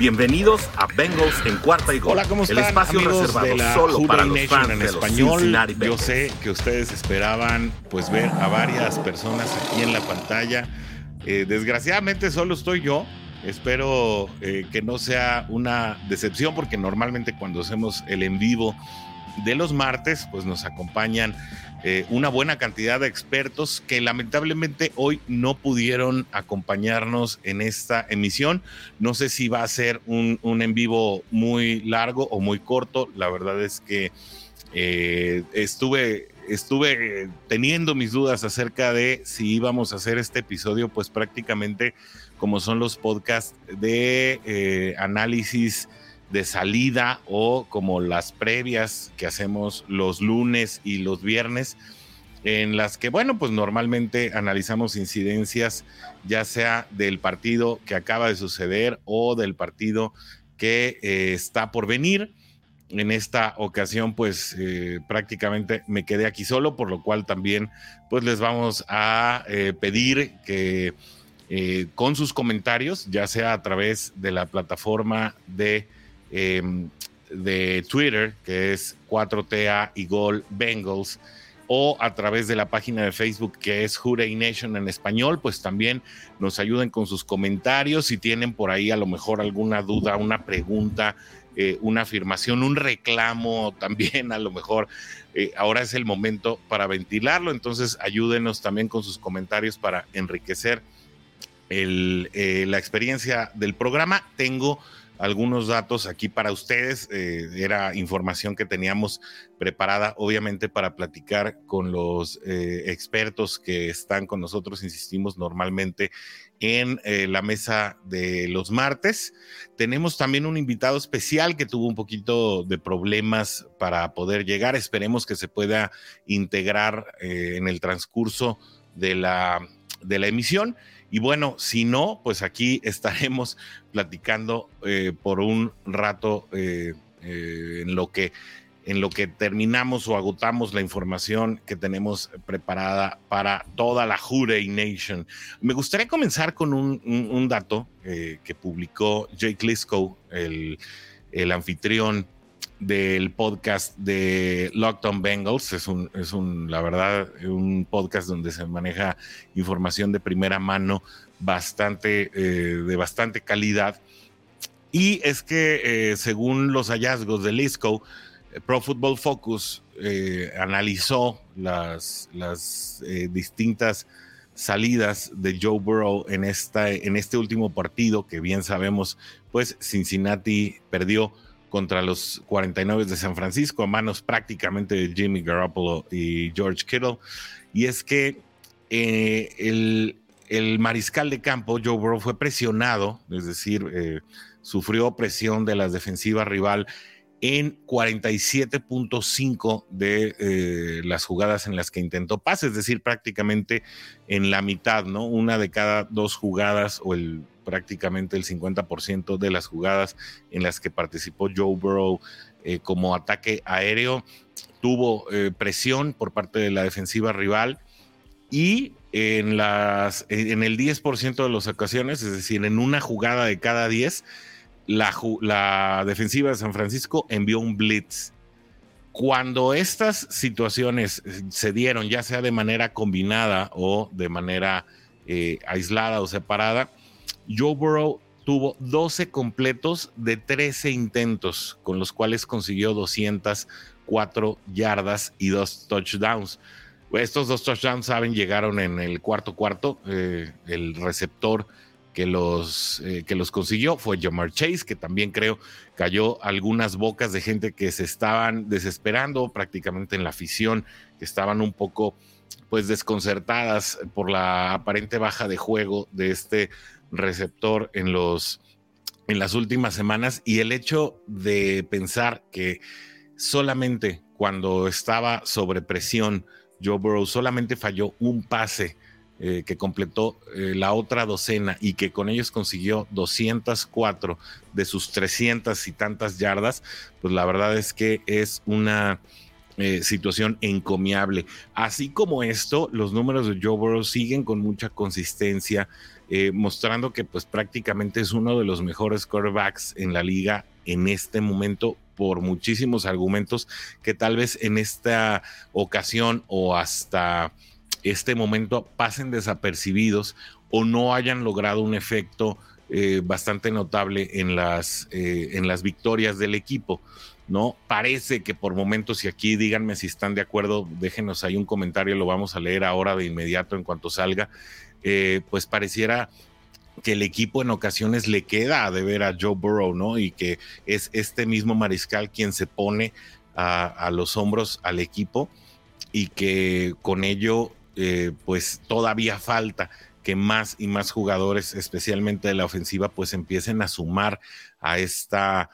Bienvenidos a Bengals en cuarta y gol. Hola, ¿cómo están? El espacio amigos reservado de la solo Who para Dey los Nation fans en de los español. Yo sé que ustedes esperaban pues ver a varias personas aquí en la pantalla. Eh, desgraciadamente solo estoy yo. Espero eh, que no sea una decepción porque normalmente cuando hacemos el en vivo de los martes pues nos acompañan eh, una buena cantidad de expertos que lamentablemente hoy no pudieron acompañarnos en esta emisión. No sé si va a ser un, un en vivo muy largo o muy corto. La verdad es que eh, estuve, estuve teniendo mis dudas acerca de si íbamos a hacer este episodio, pues prácticamente como son los podcasts de eh, análisis de salida o como las previas que hacemos los lunes y los viernes, en las que, bueno, pues normalmente analizamos incidencias, ya sea del partido que acaba de suceder o del partido que eh, está por venir. En esta ocasión, pues eh, prácticamente me quedé aquí solo, por lo cual también, pues les vamos a eh, pedir que con sus comentarios, ya sea a través de la plataforma de eh, de Twitter, que es 4TA y Gol Bengals, o a través de la página de Facebook que es Hurray Nation en español, pues también nos ayuden con sus comentarios. Si tienen por ahí a lo mejor alguna duda, una pregunta, eh, una afirmación, un reclamo también, a lo mejor eh, ahora es el momento para ventilarlo. Entonces ayúdenos también con sus comentarios para enriquecer eh, la experiencia del programa. Tengo algunos datos aquí para ustedes. Eh, era información que teníamos preparada, obviamente, para platicar con los eh, expertos que están con nosotros, insistimos normalmente en eh, la mesa de los martes. Tenemos también un invitado especial que tuvo un poquito de problemas para poder llegar. Esperemos que se pueda integrar eh, en el transcurso de la, de la emisión. Y bueno, si no, pues aquí estaremos platicando eh, por un rato eh, eh, en lo que en lo que terminamos o agotamos la información que tenemos preparada para toda la Hurray Nation. Me gustaría comenzar con un, dato que publicó Jake Liscow, el, el anfitrión del podcast de Lockdown Bengals. Es un, es un, la verdad, un podcast donde se maneja información de primera mano bastante, eh, de bastante calidad. Y es que eh, según los hallazgos de Lisco, eh, Pro Football Focus analizó las, las distintas salidas de Joe Burrow en, esta, en este último partido, que bien sabemos, pues Cincinnati perdió contra los 49 de San Francisco a manos prácticamente de Jimmy Garoppolo y George Kittle. Y es que eh, el, mariscal de campo, Joe Burrow, fue presionado, es decir, eh, sufrió presión de la defensiva rival en 47.5 de eh, las jugadas en las que intentó pase, es decir, prácticamente en la mitad, ¿no? Una de cada dos jugadas o el prácticamente el 50% de las jugadas en las que participó Joe Burrow eh, como ataque aéreo tuvo eh, presión por parte de la defensiva rival y en, las, en el 10% de las ocasiones, es decir, en una jugada de cada 10, la, la defensiva de San Francisco envió un blitz. Cuando estas situaciones eh, se dieron, ya sea de manera combinada o de manera aislada o separada, Joe Burrow tuvo 12 completos de 13 intentos, con los cuales consiguió 204 yardas y dos touchdowns. Estos dos touchdowns, saben, llegaron en el cuarto cuarto. eh, el receptor que los, eh, que los consiguió fue Jamar Chase, que también creo cayó algunas bocas de gente que se estaban desesperando prácticamente en la afición, que estaban un poco pues desconcertadas por la aparente baja de juego de este receptor en los en las últimas semanas y el hecho de pensar que solamente cuando estaba sobre presión Joe Burrow solamente falló un pase eh, que completó eh, la otra docena y que con ellos consiguió 204 de sus 300 y tantas yardas, pues la verdad es que es una eh, situación encomiable. Así como esto, los números de Joe Burrow siguen con mucha consistencia, eh, mostrando que pues prácticamente es uno de los mejores quarterbacks en la liga en este momento por muchísimos argumentos que tal vez en esta ocasión o hasta este momento pasen desapercibidos o no hayan logrado un efecto eh, bastante notable en las, en las victorias del equipo. ¿no? Parece que por momentos, y aquí díganme si están de acuerdo, déjenos ahí un comentario, lo vamos a leer ahora de inmediato en cuanto salga, eh, pues pareciera que el equipo en ocasiones le queda a deber a Joe Burrow, ¿no? Y que es este mismo mariscal quien se pone a, los hombros al equipo y que con ello, eh, pues todavía falta que más y más jugadores, especialmente de la ofensiva, pues empiecen a sumar a esta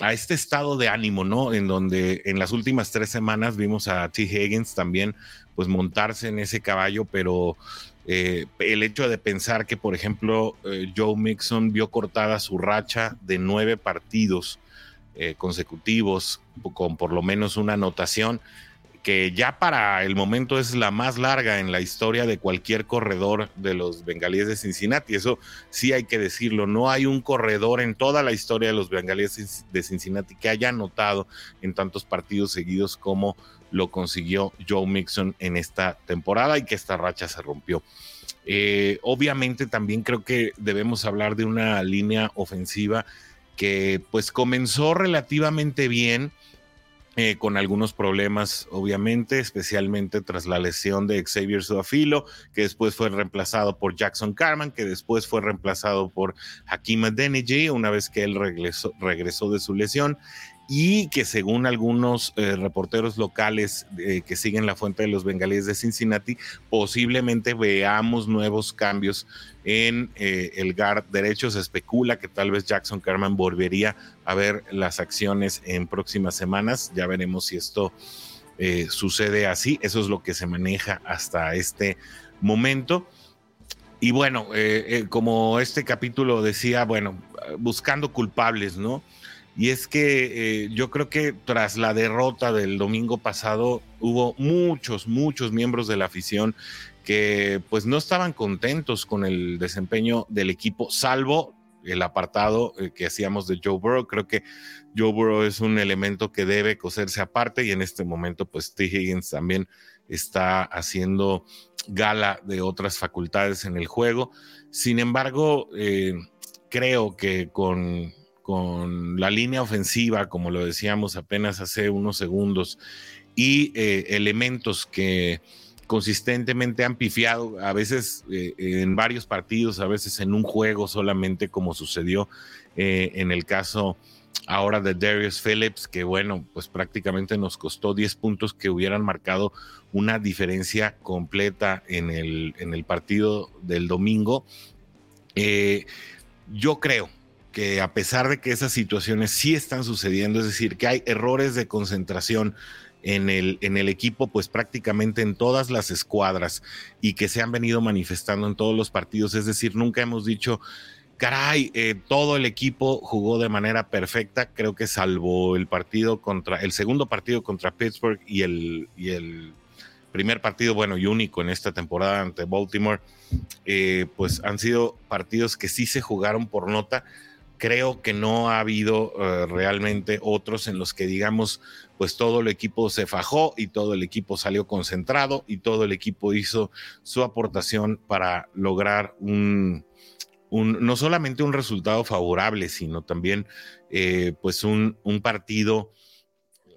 a este estado de ánimo, ¿no? En donde en las últimas tres semanas vimos a T. Higgins también, pues montarse en ese caballo, pero eh, el hecho de pensar que, por ejemplo, eh, Joe Mixon vio cortada su racha de nueve partidos eh, consecutivos con por lo menos una anotación, que ya para el momento es la más larga en la historia de cualquier corredor de los bengalíes de Cincinnati. Eso sí hay que decirlo. No hay un corredor en toda la historia de los bengalíes de Cincinnati que haya anotado en tantos partidos seguidos como lo consiguió Joe Mixon en esta temporada y que esta racha se rompió. Eh, obviamente también creo que debemos hablar de una línea ofensiva que pues comenzó relativamente bien eh, con algunos problemas, obviamente, especialmente tras la lesión de Xavier Suafilo, que después fue reemplazado por Jackson Carman, que después fue reemplazado por Hakim Adeniji, una vez que él regresó, regresó de su lesión y que según algunos eh, reporteros locales eh, que siguen la fuente de los bengalíes de Cincinnati, posiblemente veamos nuevos cambios en eh, el GAR derecho. Se especula que tal vez Jackson Carman volvería a ver las acciones en próximas semanas. Ya veremos si esto sucede así. Eso es lo que se maneja hasta este momento. Y bueno, como este capítulo decía, bueno, buscando culpables, ¿no? Y es que eh, yo creo que tras la derrota del domingo pasado hubo muchos, muchos miembros de la afición que pues no estaban contentos con el desempeño del equipo, salvo el apartado eh, que hacíamos de Joe Burrow. Creo que Joe Burrow es un elemento que debe coserse aparte y en este momento pues T. Higgins también está haciendo gala de otras facultades en el juego. Sin embargo, eh, creo que con con la línea ofensiva, como lo decíamos apenas hace unos segundos, y eh, elementos que consistentemente han pifiado, a veces eh, en varios partidos, a veces en un juego solamente, como sucedió eh, en el caso ahora de Darius Phillips, que bueno, pues prácticamente nos costó 10 puntos que hubieran marcado una diferencia completa en el, en el partido del domingo. yo creo a pesar de que esas situaciones sí están sucediendo, es decir, que hay errores de concentración en el, en el equipo, pues prácticamente en todas las escuadras y que se han venido manifestando en todos los partidos, es decir, nunca hemos dicho, caray, eh, todo el equipo jugó de manera perfecta, creo que salvo el partido contra, el segundo partido contra Pittsburgh y el, y el primer partido, bueno, y único en esta temporada ante Baltimore, eh, pues han sido partidos que sí se jugaron por nota, creo que no ha habido eh, realmente otros en los que digamos, pues todo el equipo se fajó y todo el equipo salió concentrado y todo el equipo hizo su aportación para lograr un, no solamente un resultado favorable, sino también eh, pues un, un partido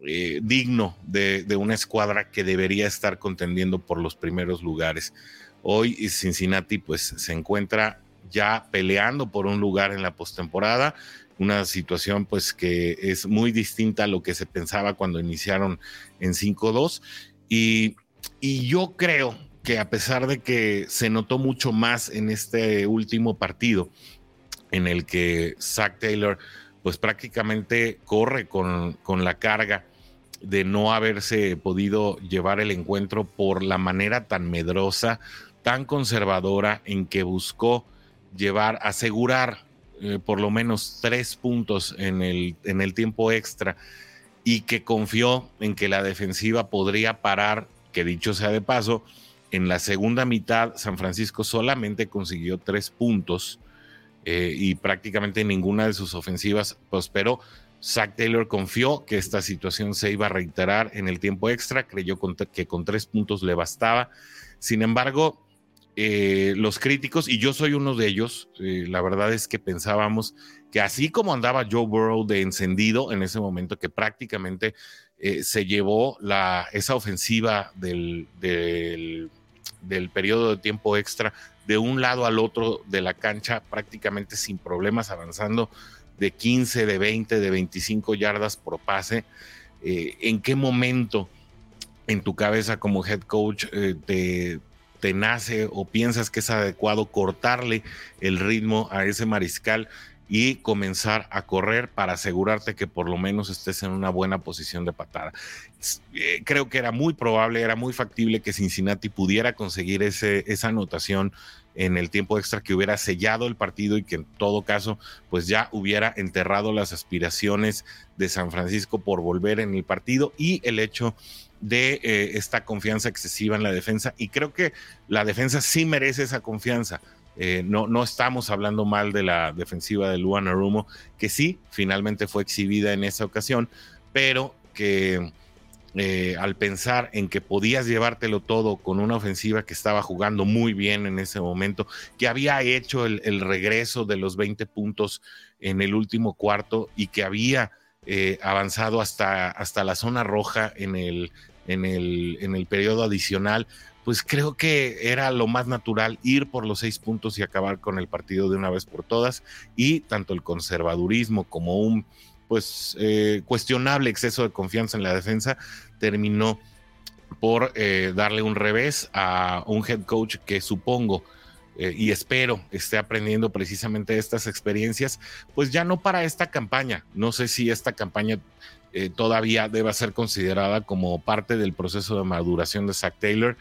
eh, digno de, de una escuadra que debería estar contendiendo por los primeros lugares. Hoy Cincinnati pues se encuentra ya peleando por un lugar en la postemporada, una situación pues que es muy distinta a lo que se pensaba cuando iniciaron en 5-2 y, y yo creo que a pesar de que se notó mucho más en este último partido en el que Zach Taylor pues prácticamente corre con, con la carga de no haberse podido llevar el encuentro por la manera tan medrosa, tan conservadora en que buscó llevar, asegurar eh, por lo menos tres puntos en el, en el tiempo extra. y que confió en que la defensiva podría parar, que dicho sea de paso, en la segunda mitad San Francisco solamente consiguió tres puntos eh, y prácticamente ninguna de sus ofensivas prosperó. Zach Taylor confió que esta situación se iba a reiterar en el tiempo extra, creyó que con tres puntos le bastaba. Sin embargo, eh, los críticos, y yo soy uno de ellos, eh, la verdad es que pensábamos que así como andaba Joe Burrow de encendido en ese momento, que prácticamente eh, se llevó la, esa ofensiva del, del, del periodo de tiempo extra de un lado al otro de la cancha prácticamente sin problemas, avanzando de 15, de 20, de 25 yardas por pase. ¿En qué momento en tu cabeza como head coach te, te nace o piensas que es adecuado cortarle el ritmo a ese mariscal y comenzar a correr para asegurarte que por lo menos estés en una buena posición de patada. Eh, creo que era muy probable, era muy factible que Cincinnati pudiera conseguir ese, esa anotación en el tiempo extra que hubiera sellado el partido y que en todo caso pues ya hubiera enterrado las aspiraciones de San Francisco por volver en el partido y el hecho de eh, esta confianza excesiva en la defensa y creo que la defensa sí merece esa confianza. Eh, no, no estamos hablando mal de la defensiva de Luan Arumo, que sí, finalmente fue exhibida en esa ocasión, pero que eh, al pensar en que podías llevártelo todo con una ofensiva que estaba jugando muy bien en ese momento, que había hecho el, regreso de los 20 puntos en el último cuarto y que había avanzado hasta, hasta la zona roja en el en el, en el periodo adicional, pues creo que era lo más natural ir por los seis puntos y acabar con el partido de una vez por todas. Y tanto el conservadurismo como un pues eh, cuestionable exceso de confianza en la defensa terminó por eh, darle un revés a un head coach que supongo eh, y espero esté aprendiendo precisamente estas experiencias, pues ya no para esta campaña. No sé si esta campaña eh, todavía deba ser considerada como parte del proceso de maduración de Zach Taylor.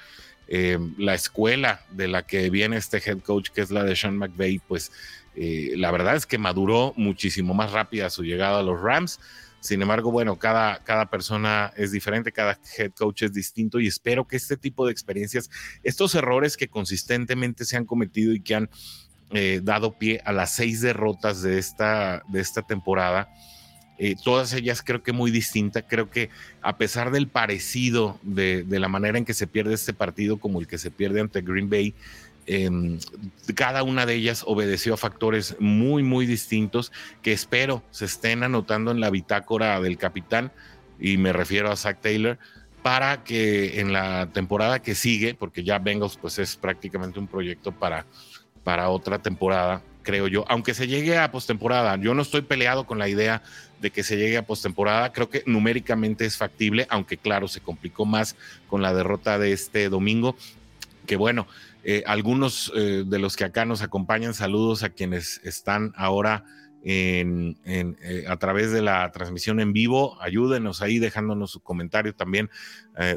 Eh, la escuela de la que viene este head coach, que es la de Sean McVay, pues la verdad es que maduró muchísimo más rápida su llegada a los Rams. Sin embargo, bueno, cada, cada persona es diferente, cada head coach es distinto y espero que este tipo de experiencias, estos errores que consistentemente se han cometido y que han dado pie a las seis derrotas de esta, de esta temporada, eh, todas ellas creo que muy distintas. Creo que a pesar del parecido de, la manera en que se pierde este partido como el que se pierde ante Green Bay, em, cada una de ellas obedeció a factores muy, muy distintos que espero se estén anotando en la bitácora del capitán, y me refiero a Zach Taylor, para que en la temporada que sigue, porque ya Bengals pues es prácticamente un proyecto para, para otra temporada, creo yo, aunque se llegue a postemporada, yo no estoy peleado con la idea de que se llegue a postemporada. Creo que numéricamente es factible, aunque claro, se complicó más con la derrota de este domingo. Que bueno, eh, algunos eh, de los que acá nos acompañan, saludos a quienes están ahora en, eh, a través de la transmisión en vivo. Ayúdenos ahí dejándonos su comentario también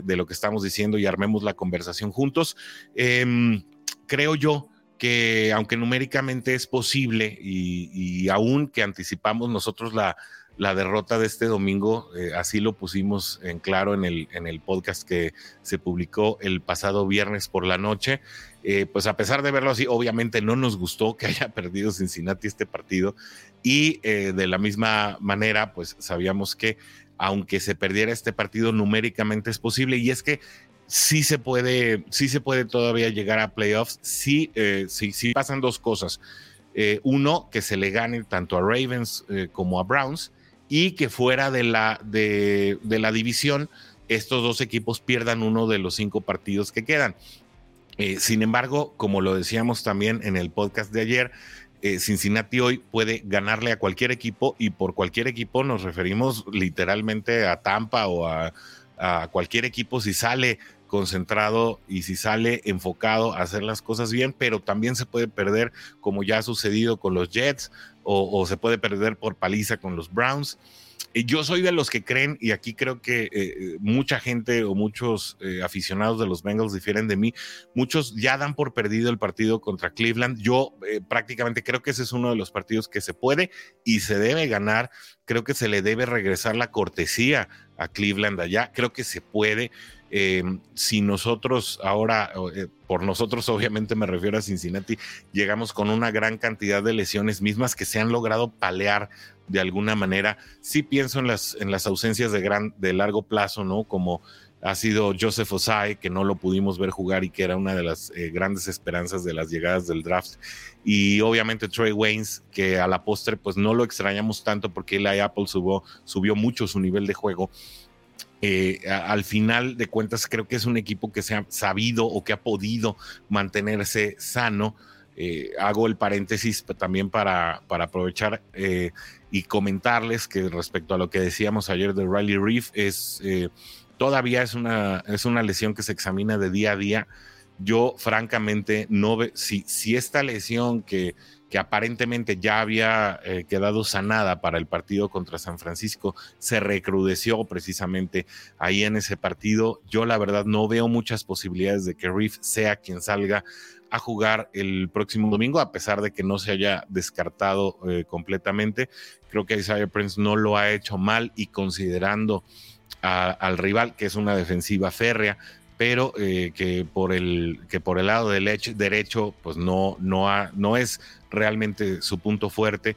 de lo que estamos diciendo y armemos la conversación juntos. Em, creo yo que aunque numéricamente es posible y, y aún que anticipamos nosotros la, derrota de este domingo, así lo pusimos en claro en el, en el podcast que se publicó el pasado viernes por la noche. Eh, pues a pesar de verlo así, obviamente no nos gustó que haya perdido Cincinnati este partido y eh, de la misma manera, pues sabíamos que aunque se perdiera este partido numéricamente es posible y es que sí se puede, sí se puede todavía llegar a playoffs, sí, sí, sí pasan dos cosas. uno, que se le gane tanto a Ravens como a Browns y que fuera de la, de, la división estos dos equipos pierdan uno de los cinco partidos que quedan. Eh, sin embargo, como lo decíamos también en el podcast de ayer, eh, Cincinnati hoy puede ganarle a cualquier equipo y por cualquier equipo nos referimos literalmente a Tampa o a, a cualquier equipo si sale concentrado y si sale enfocado a hacer las cosas bien, pero también se puede perder como ya ha sucedido con los Jets o, se puede perder por paliza con los Browns. Yo soy de los que creen, y aquí creo que eh, mucha gente o muchos eh, aficionados de los Bengals difieren de mí, muchos ya dan por perdido el partido contra Cleveland. Yo eh, prácticamente creo que ese es uno de los partidos que se puede y se debe ganar. Creo que se le debe regresar la cortesía a Cleveland allá. Creo que se puede. Si nosotros ahora, por nosotros obviamente me refiero a Cincinnati, llegamos con una gran cantidad de lesiones mismas que se han logrado palear de alguna manera. Sí pienso en las, en las ausencias de, gran, largo plazo, ¿no? Como ha sido Joseph Osai, que no lo pudimos ver jugar y que era una de las eh, grandes esperanzas de las llegadas del draft. Y obviamente Trey Waynes, que a la postre pues no lo extrañamos tanto porque Eli Apple subió mucho su nivel de juego. Eh, al final de cuentas creo que es un equipo que se ha sabido o que ha podido mantenerse sano. Eh, hago el paréntesis también para, para aprovechar y comentarles que respecto a lo que decíamos ayer de Riley Reef, es eh, todavía es una, es una lesión que se examina de día a día. Yo, francamente, no ve si, si esta lesión que, que aparentemente ya había eh, quedado sanada para el partido contra San Francisco, se recrudeció precisamente ahí en ese partido. Yo la verdad no veo muchas posibilidades de que Reef sea quien salga a jugar el próximo domingo, a pesar de que no se haya descartado eh, completamente. Creo que Isaiah Prince no lo ha hecho mal y considerando al rival, que es una defensiva férrea, pero eh, que, por el, que por el lado del derecho, pues no, no, ha, no es realmente su punto fuerte.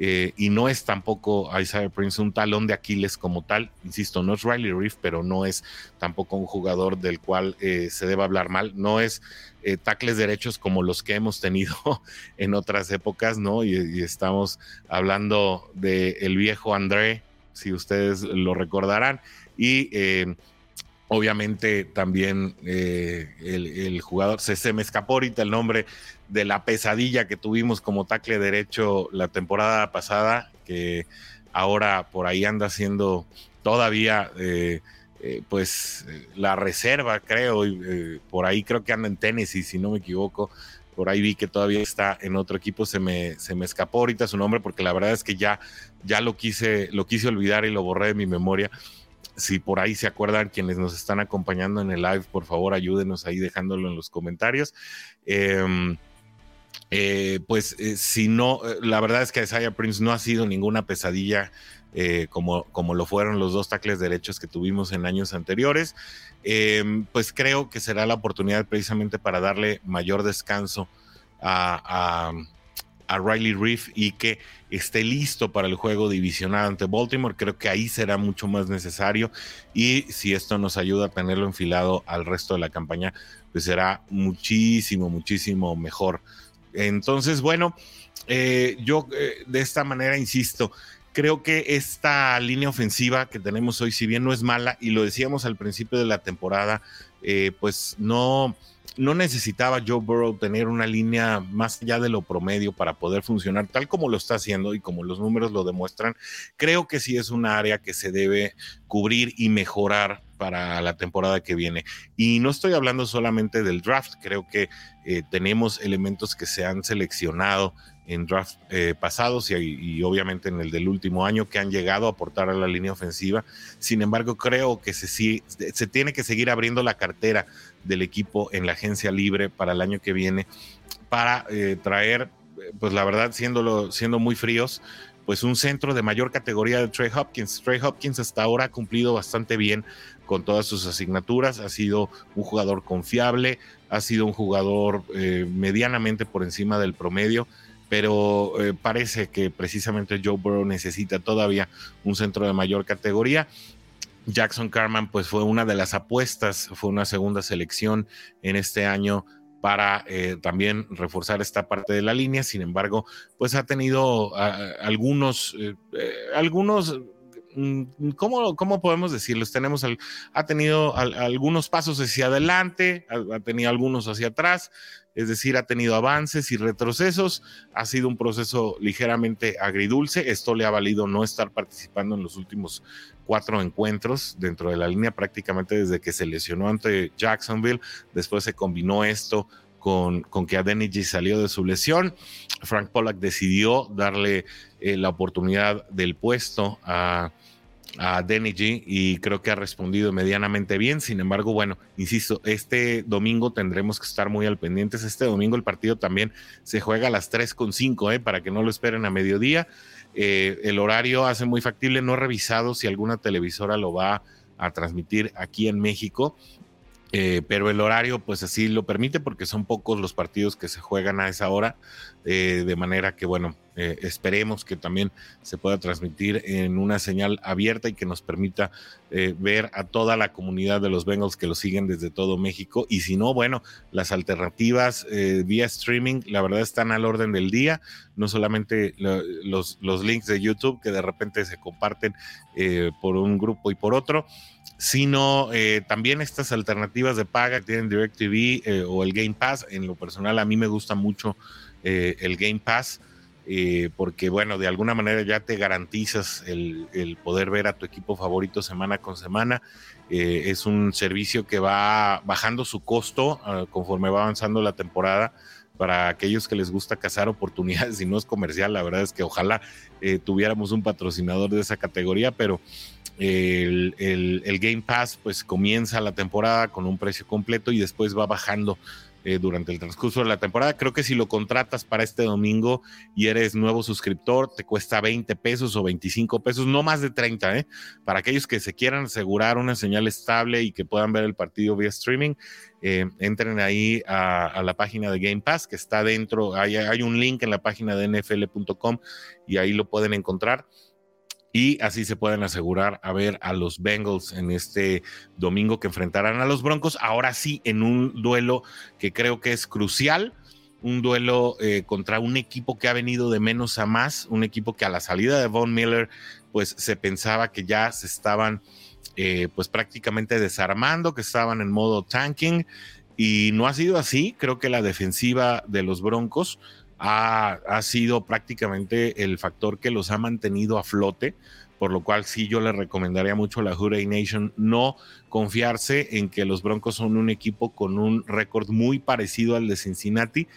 Eh, y no es tampoco Isaiah Prince un talón de Aquiles como tal. Insisto, no es Riley Reef, pero no es tampoco un jugador del cual eh, se deba hablar mal. No es eh, tacles derechos como los que hemos tenido en otras épocas, ¿no? Y, estamos hablando del el viejo André, si ustedes lo recordarán. Y obviamente también el, jugador, se, me escapó ahorita el nombre de la pesadilla que tuvimos como tackle derecho la temporada pasada, que ahora por ahí anda siendo todavía eh, eh, pues la reserva, creo, y, eh, por ahí creo que anda en Tennessee, si no me equivoco. Por ahí vi que todavía está en otro equipo, se me, se me escapó ahorita su nombre porque la verdad es que ya, ya lo, quise, lo quise olvidar y lo borré de mi memoria si por ahí se acuerdan quienes nos están acompañando en el live, por favor ayúdenos ahí dejándolo en los comentarios. Em, eh, pues eh, si no, eh, la verdad es que Isaiah Prince no ha sido ninguna pesadilla como, como lo fueron los dos tackles derechos que tuvimos en años anteriores. pues creo que será la oportunidad precisamente para darle mayor descanso a, Riley Reef y que esté listo para el juego divisional ante Baltimore. Creo que ahí será mucho más necesario y si esto nos ayuda a tenerlo enfilado al resto de la campaña, pues será muchísimo, muchísimo mejor entonces, bueno, eh, yo eh, de esta manera insisto, creo que esta línea ofensiva que tenemos hoy, si bien no es mala, y lo decíamos al principio de la temporada, eh, pues no, no necesitaba Joe Burrow tener una línea más allá de lo promedio para poder funcionar tal como lo está haciendo y como los números lo demuestran. Creo que sí es una área que se debe cubrir y mejorar para la temporada que viene. Y no estoy hablando solamente del draft, creo que eh, tenemos elementos que se han seleccionado en draft eh, pasados y, obviamente en el del último año que han llegado a aportar a la línea ofensiva. Sin embargo, creo que se, se tiene que seguir abriendo la cartera del equipo en la agencia libre para el año que viene para eh, traer, pues la verdad, siendo, siendo muy fríos, pues un centro de mayor categoría de Trey Hopkins. Trey Hopkins hasta ahora ha cumplido bastante bien con todas sus asignaturas, ha sido un jugador confiable, ha sido un jugador eh, medianamente por encima del promedio, pero eh, parece que precisamente Joe Burrow necesita todavía un centro de mayor categoría. Jackson Carman pues fue una de las apuestas, fue una segunda selección en este año para eh, también reforzar esta parte de la línea. Sin embargo, pues ha tenido algunos, eh, algunos, ¿cómo, ¿cómo, podemos decirlos? Tenemos, ha tenido algunos pasos hacia adelante, ha, tenido algunos hacia atrás, es decir, ha tenido avances y retrocesos. Ha sido un proceso ligeramente agridulce. Esto le ha valido no estar participando en los últimos cuatro encuentros dentro de la línea prácticamente desde que se lesionó ante Jacksonville. Después se combinó esto con, con que Adeniji salió de su lesión. Frank Pollack decidió darle la oportunidad del puesto a a G y creo que ha respondido medianamente bien. Sin embargo, bueno, insisto, este domingo tendremos que estar muy al pendientes. Este domingo el partido también se juega a las 3.5, ¿eh? para que no lo esperen a mediodía. Eh, el horario hace muy factible. No he revisado si alguna televisora lo va a transmitir aquí en México. Eh, pero el horario pues así lo permite porque son pocos los partidos que se juegan a esa hora, eh, de manera que bueno, eh, esperemos que también se pueda transmitir en una señal abierta y que nos permita ver a toda la comunidad de los Bengals que lo siguen desde todo México y si no, bueno, las alternativas vía streaming la verdad están al orden del día, no solamente los, los links de YouTube que de repente se comparten por un grupo y por otro, sino eh, también estas alternativas de paga que tienen DirecTV eh, o el Game Pass. En lo personal, a mí me gusta mucho eh, el Game Pass. porque bueno, de alguna manera ya te garantizas el, poder ver a tu equipo favorito semana con semana. es un servicio que va bajando su costo ah, conforme va avanzando la temporada para aquellos que les gusta cazar oportunidades y no es comercial. La verdad es que ojalá tuviéramos un patrocinador de esa categoría, pero el, el, Game Pass pues comienza la temporada con un precio completo y después va bajando eh, durante el transcurso de la temporada. Creo que si lo contratas para este domingo y eres nuevo suscriptor, te cuesta 20 pesos o 25 pesos, no más de 30, ¿eh? Para aquellos que se quieran asegurar una señal estable y que puedan ver el partido vía streaming, eh, entren ahí a, la página de Game Pass que está dentro, hay, hay un link en la página de nfl.com y ahí lo pueden encontrar y así se pueden asegurar a ver a los Bengals en este domingo que enfrentarán a los Broncos. Ahora sí, en un duelo que creo que es crucial, un duelo eh, contra un equipo que ha venido de menos a más, un equipo que a la salida de Von Miller, pues se pensaba que ya se estaban, eh, pues prácticamente desarmando, que estaban en modo tanking. Y no ha sido así. Creo que la defensiva de los Broncos ha, sido prácticamente el factor que los ha mantenido a flote, por lo cual sí yo le recomendaría mucho a la Hurray Nation no confiarse en que los Broncos son un equipo con un récord muy parecido al de Cincinnati.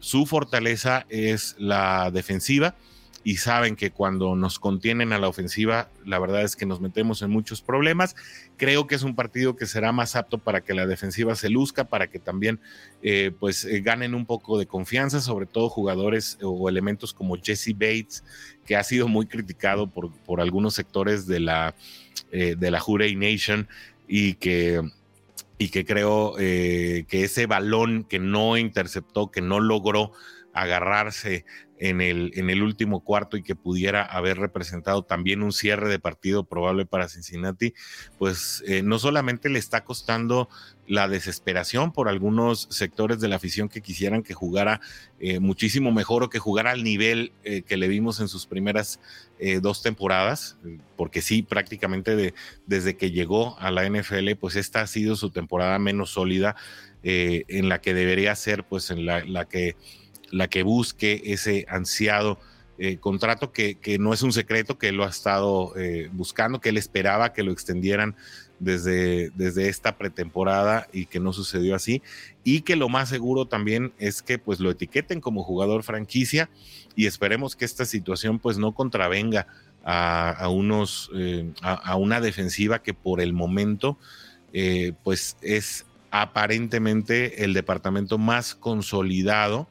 su fortaleza es la defensiva y saben que cuando nos contienen a la ofensiva, la verdad es que nos metemos en muchos problemas. Creo que es un partido que será más apto para que la defensiva se luzca, para que también eh, pues eh, ganen un poco de confianza, sobre todo jugadores o elementos como Jesse Bates, que ha sido muy criticado por, por algunos sectores de la, eh, de la Nation y que y que creo que ese balón que no interceptó, que no logró agarrarse en el, en el último cuarto y que pudiera haber representado también un cierre de partido probable para Cincinnati, pues eh, no solamente le está costando la desesperación por algunos sectores de la afición que quisieran que jugara eh, muchísimo mejor o que jugara al nivel eh, que le vimos en sus primeras dos temporadas, porque sí, prácticamente de, desde que llegó a la NFL, pues esta ha sido su temporada menos sólida en la que debería ser, pues en la, la que la que busque ese ansiado eh, contrato que, no es un secreto, que él lo ha estado eh, buscando, que él esperaba que lo extendieran desde, desde esta pretemporada y que no sucedió así. Y que lo más seguro también es que pues lo etiqueten como jugador franquicia y esperemos que esta situación pues no contravenga a, unos, eh, a, una defensiva que por el momento pues es aparentemente el departamento más consolidado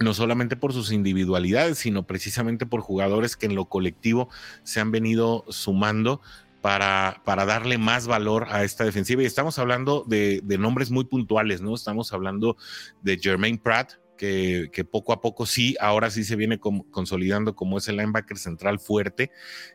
no solamente por sus individualidades, sino precisamente por jugadores que en lo colectivo se han venido sumando para, para darle más valor a esta defensiva. Y estamos hablando de, nombres muy puntuales, ¿no? Estamos hablando de Jermaine Pratt, que, poco a poco sí, ahora sí se viene consolidando como es el linebacker central fuerte,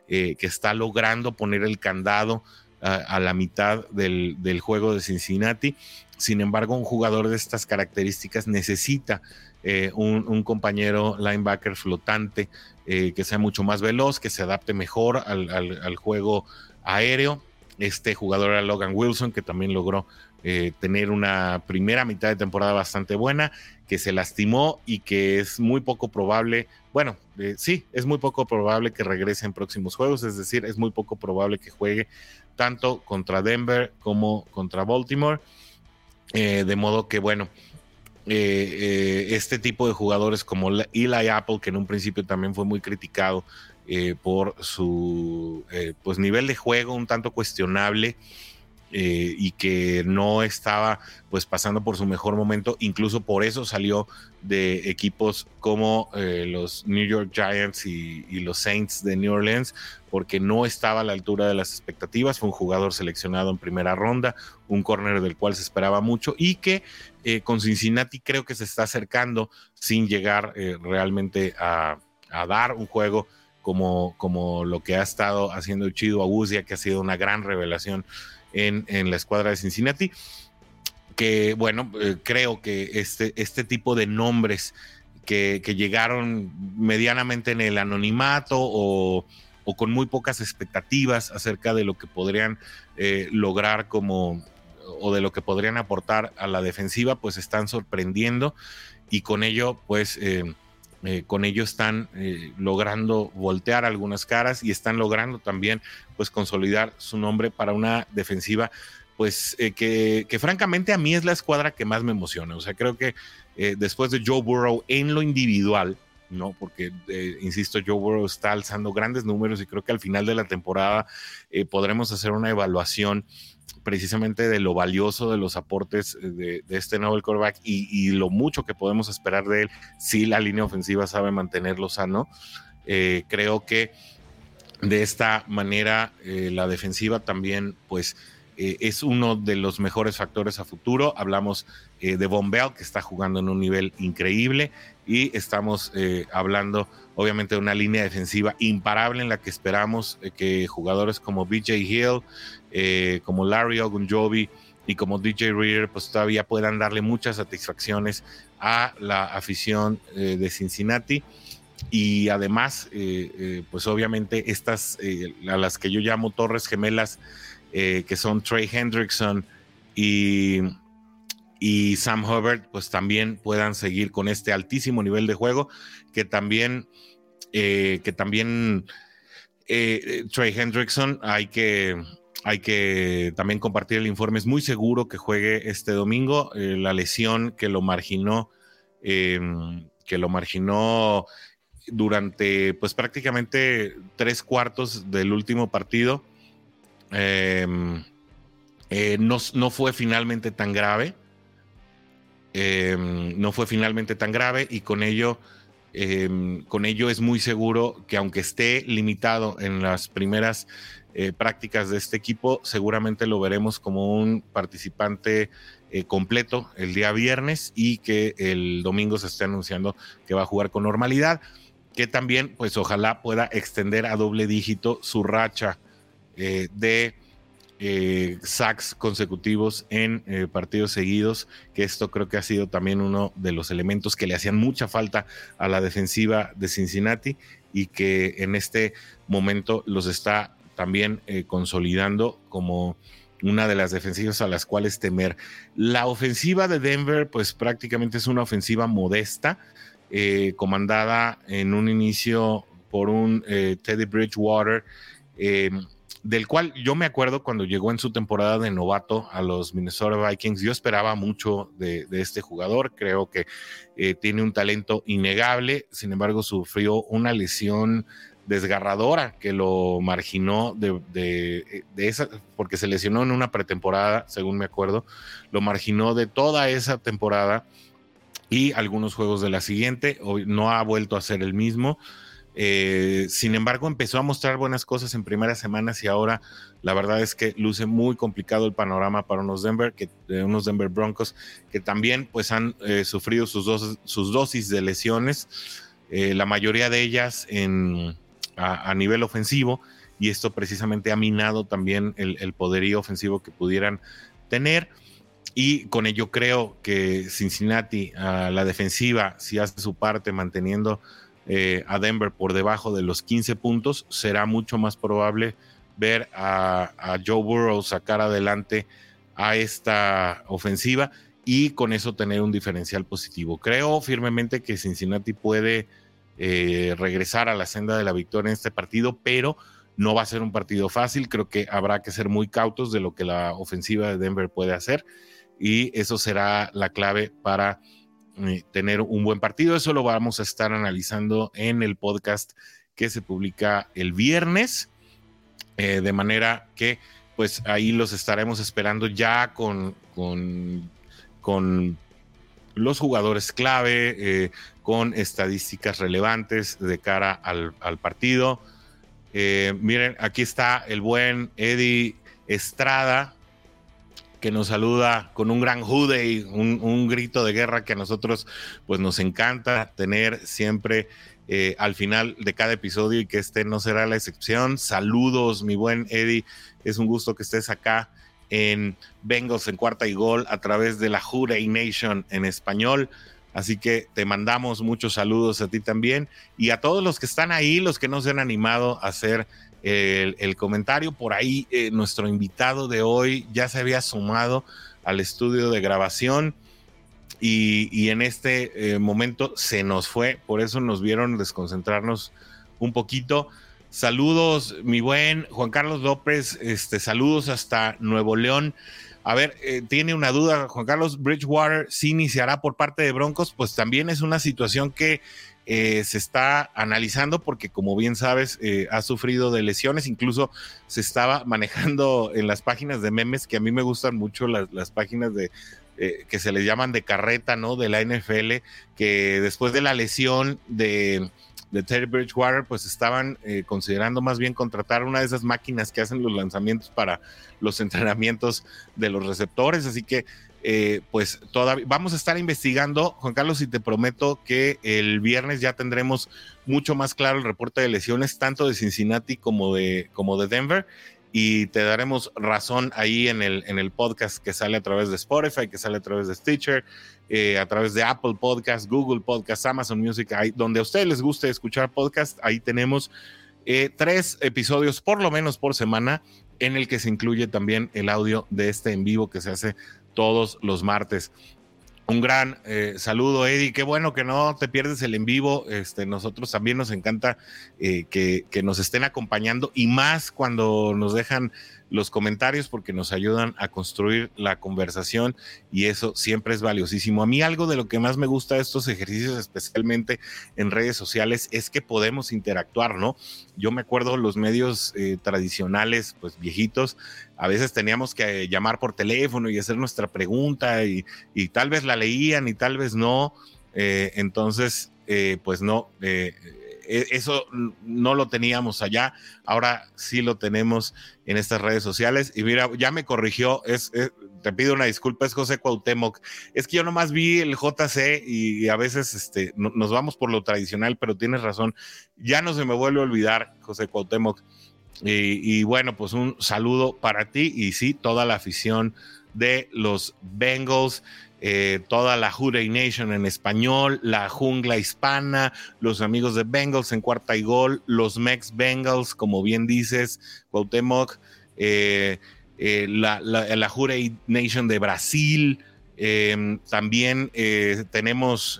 eh, que está logrando poner el candado a, la mitad del, del, juego de Cincinnati. Sin embargo, un jugador de estas características necesita eh, un, compañero linebacker flotante eh, que sea mucho más veloz, que se adapte mejor al, juego aéreo. Este jugador era Logan Wilson, que también logró eh, tener una primera mitad de temporada bastante buena, que se lastimó y que es muy poco probable, bueno, sí, es muy poco probable que regrese en próximos juegos, es decir, es muy poco probable que juegue tanto contra Denver como contra Baltimore. de modo que, bueno, eh, este tipo de jugadores como Eli Apple, que en un principio también fue muy criticado por su pues nivel de juego un tanto cuestionable. Eh, y que no estaba pues pasando por su mejor momento, incluso por eso salió de equipos como eh, los New York Giants y, los Saints de New Orleans, porque no estaba a la altura de las expectativas, fue un jugador seleccionado en primera ronda, un corner del cual se esperaba mucho y que eh, con Cincinnati creo que se está acercando sin llegar realmente a, dar un juego como, como lo que ha estado haciendo Chido Agusia, que ha sido una gran revelación en, la escuadra de Cincinnati. Que bueno, eh, creo que este, este tipo de nombres que, llegaron medianamente en el anonimato o, con muy pocas expectativas acerca de lo que podrían eh, lograr como o de lo que podrían aportar a la defensiva, pues están sorprendiendo y con ello, pues eh, con ello están logrando voltear algunas caras y están logrando también pues consolidar su nombre para una defensiva pues eh, que, francamente a mí es la escuadra que más me emociona. O sea, creo que eh, después de Joe Burrow en lo individual, ¿no? Porque, eh, insisto, Joe Burrow está alzando grandes números y creo que al final de la temporada podremos hacer una evaluación precisamente de lo valioso de los aportes de, este nuevo quarterback y, y, lo mucho que podemos esperar de él si la línea ofensiva sabe mantenerlo sano. creo que de esta manera, eh, la defensiva también, pues, eh, es uno de los mejores factores a futuro. Hablamos eh, de Bell, que está jugando en un nivel increíble, y estamos hablando, obviamente, una línea defensiva imparable en la que esperamos que jugadores como BJ Hill, como Larry Ogunjobi y como DJ Reader, pues todavía puedan darle muchas satisfacciones a la afición de Cincinnati. Y además, eh, eh, pues obviamente estas, eh, a las que yo llamo torres gemelas, que son Trey Hendrickson y, y Sam Hubbard, pues también puedan seguir con este altísimo nivel de juego, que también, que también Trey Hendrickson hay que... Hay que también compartir el informe. Es muy seguro que juegue este domingo. la lesión que lo marginó, que lo marginó durante pues prácticamente tres cuartos del último partido. Em, eh, no, fue finalmente tan grave. Em, no fue finalmente tan grave y con ello, em, con ello es muy seguro que aunque esté limitado en las primeras eh, prácticas de este equipo, seguramente lo veremos como un participante eh, completo el día viernes y que el domingo se esté anunciando que va a jugar con normalidad que también, pues ojalá pueda extender a doble dígito su racha eh, de eh, sacks consecutivos en eh, partidos seguidos, que esto creo que ha sido también uno de los elementos que le hacían mucha falta a la defensiva de Cincinnati y que en este momento los está también consolidando como una de las defensivas a las cuales temer. La ofensiva de Denver, pues prácticamente es una ofensiva modesta, eh, comandada en un inicio por un eh, Teddy Bridgewater, eh, del cual yo me acuerdo cuando llegó en su temporada de novato a los Minnesota Vikings, yo esperaba mucho de, este jugador, creo que tiene un talento innegable, sin embargo sufrió una lesión desgarradora que lo marginó de, de, esa, porque se lesionó en una pretemporada, según me acuerdo, lo marginó de toda esa temporada y algunos juegos de la siguiente. No ha vuelto a ser el mismo. Eh, sin embargo, empezó a mostrar buenas cosas en primeras semanas y ahora la verdad es que luce muy complicado el panorama para unos Denver, que, eh, unos Denver Broncos que también pues han eh, sufrido sus, dos, sus dosis de lesiones, la mayoría de ellas en, a, nivel ofensivo y esto precisamente ha minado también el, el poderío ofensivo que pudieran tener. Y con ello creo que Cincinnati la defensiva, si hace su parte manteniendo eh, a Denver por debajo de los 15 puntos, será mucho más probable ver a, Joe Burrow sacar adelante a esta ofensiva y con eso tener un diferencial positivo. Creo firmemente que Cincinnati puede eh, regresar a la senda de la victoria en este partido, pero no va a ser un partido fácil. Creo que habrá que ser muy cautos de lo que la ofensiva de Denver puede hacer y eso será la clave para tener un buen partido. Eso lo vamos a estar analizando en el podcast que se publica el viernes, de manera que pues ahí los estaremos esperando ya con, con, con los jugadores clave, eh, con estadísticas relevantes de cara al, partido. Eh, miren, aquí está el buen Eddie Estrada, que nos saluda con un gran jude y un, un, grito de guerra que a nosotros pues nos encanta tener siempre eh, al final de cada episodio y que este no será la excepción. Saludos, mi buen Eddie. Es un gusto que estés acá en Bengals en cuarta y gol a través de la Jurey Nation en español. Así que te mandamos muchos saludos a ti también y a todos los que están ahí, los que no se han animado a hacer el, comentario. Por ahí eh, nuestro invitado de hoy ya se había sumado al estudio de grabación y, en este eh, momento se nos fue, por eso nos vieron desconcentrarnos un poquito. Saludos, mi buen Juan Carlos López, este, saludos hasta Nuevo León. A ver, eh, tiene una duda, Juan Carlos, Bridgewater sí iniciará por parte de Broncos, pues también es una situación que eh, se está analizando porque como bien sabes ha sufrido de lesiones, incluso se estaba manejando en las páginas de memes que a mí me gustan mucho las páginas de, eh, que se le llaman de carreta, ¿no? De la NFL, que después de la lesión de, de Terry Bridgewater, pues estaban eh, considerando más bien contratar una de esas máquinas que hacen los lanzamientos para los entrenamientos de los receptores. Así que, eh, pues todavía vamos a estar investigando, Juan Carlos, y te prometo que el viernes ya tendremos mucho más claro el reporte de lesiones, tanto de Cincinnati como de, como de Denver y te daremos razón ahí en el, en el podcast que sale a través de Spotify, que sale a través de Stitcher, eh, a través de Apple Podcast, Google Podcast, Amazon Music, ahí, donde a ustedes les guste escuchar podcast, ahí tenemos eh, tres episodios por lo menos por semana en el que se incluye también el audio de este en vivo que se hace todos los martes. Un gran eh, saludo, Eddie. Qué bueno que no te pierdes el en vivo. Este, nosotros también nos encanta eh, que, que, nos estén acompañando y más cuando nos dejan los comentarios porque nos ayudan a construir la conversación y eso siempre es valiosísimo. A mí algo de lo que más me gusta de estos ejercicios, especialmente en redes sociales, es que podemos interactuar, ¿no? Yo me acuerdo los medios eh, tradicionales, pues viejitos, a veces teníamos que llamar por teléfono y hacer nuestra pregunta y, y tal vez la leían y tal vez no. Eh, entonces, eh, pues no, e, eso no lo teníamos allá, ahora sí lo tenemos en estas redes sociales. Y mira, ya me corrigió, es, te pido una disculpa, es José Cuauhtémoc. Es que yo nomás vi el JC y, a veces este, nos vamos por lo tradicional, pero tienes razón, ya no se me vuelve a olvidar, José Cuauhtémoc. Y bueno, pues un saludo para ti y sí, toda la afición de los Bengals. Eh, toda la Hurray Nation en español, la jungla hispana, los amigos de Bengals en cuarta y gol, los Mex Bengals, como bien dices, Cuauhtémoc, eh, eh, la, la, Nation de Brasil. También tenemos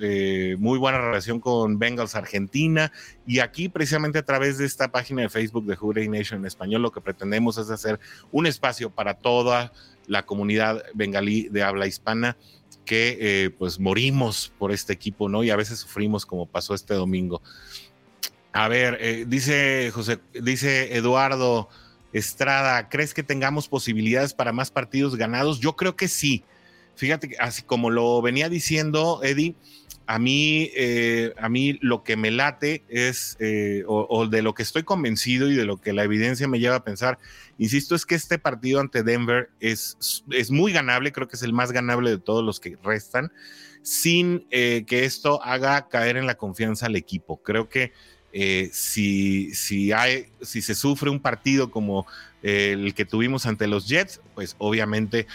muy buena relación con Bengals Argentina y aquí precisamente a través de esta página de Facebook de Hurray Nation en español lo que pretendemos es hacer un espacio para toda la comunidad bengalí de habla hispana que eh, pues morimos por este equipo, ¿no? Y a veces sufrimos como pasó este domingo. A ver, eh, dice José, dice Eduardo Estrada, ¿crees que tengamos posibilidades para más partidos ganados? Yo creo que sí. Fíjate, así como lo venía diciendo Eddie, a mí, eh, a mí lo que me late es, eh, o, de lo que estoy convencido y de lo que la evidencia me lleva a pensar, insisto, es que este partido ante Denver es, es muy ganable, creo que es el más ganable de todos los que restan, sin eh, que esto haga caer en la confianza al equipo. Creo que si, si, hay, si se sufre un partido como el que tuvimos ante los Jets, pues obviamente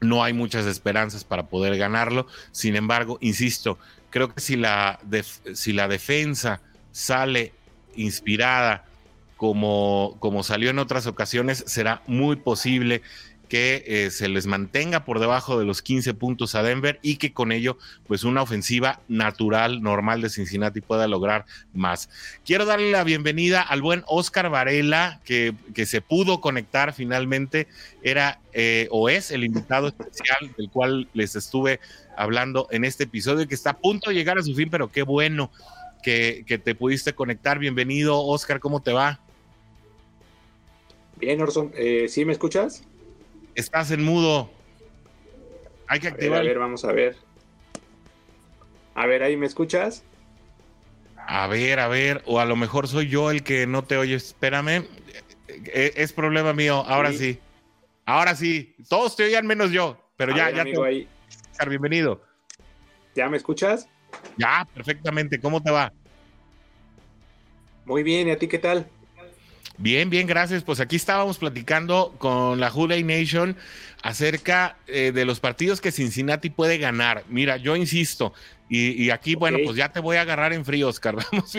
no hay muchas esperanzas para poder ganarlo. Sin embargo, insisto, creo que si la, si la defensa sale inspirada como, como salió en otras ocasiones, será muy posible que eh, se les mantenga por debajo de los 15 puntos a Denver y que con ello, pues una ofensiva natural, normal de Cincinnati pueda lograr más. Quiero darle la bienvenida al buen Oscar Varela, que, que se pudo conectar finalmente, era eh, o es el invitado especial del cual les estuve hablando en este episodio, que está a punto de llegar a su fin, pero qué bueno que, que te pudiste conectar. Bienvenido, Oscar, ¿cómo te va? Bien, Orson, eh, ¿sí me escuchas? Estás en mudo. Hay que activar. A ver, vamos a ver. A ver, ahí me escuchas. A ver, a ver, o a lo mejor soy yo el que no te oye. Espérame. Eh, es, problema mío. Ahora sí. Ahora sí. Todos te oían menos yo. Pero ya, ya. Amigo, ahí. Bienvenido. ¿Ya me escuchas? Ya, perfectamente. ¿Cómo te va? Muy bien. ¿Y a ti qué tal? Bien, bien, gracias. Pues aquí estábamos platicando con la Hula Nation acerca eh, de los partidos que Cincinnati puede ganar. Mira, yo insisto, y, aquí, bueno, pues ya te voy a agarrar en frío, Oscar. Vamos,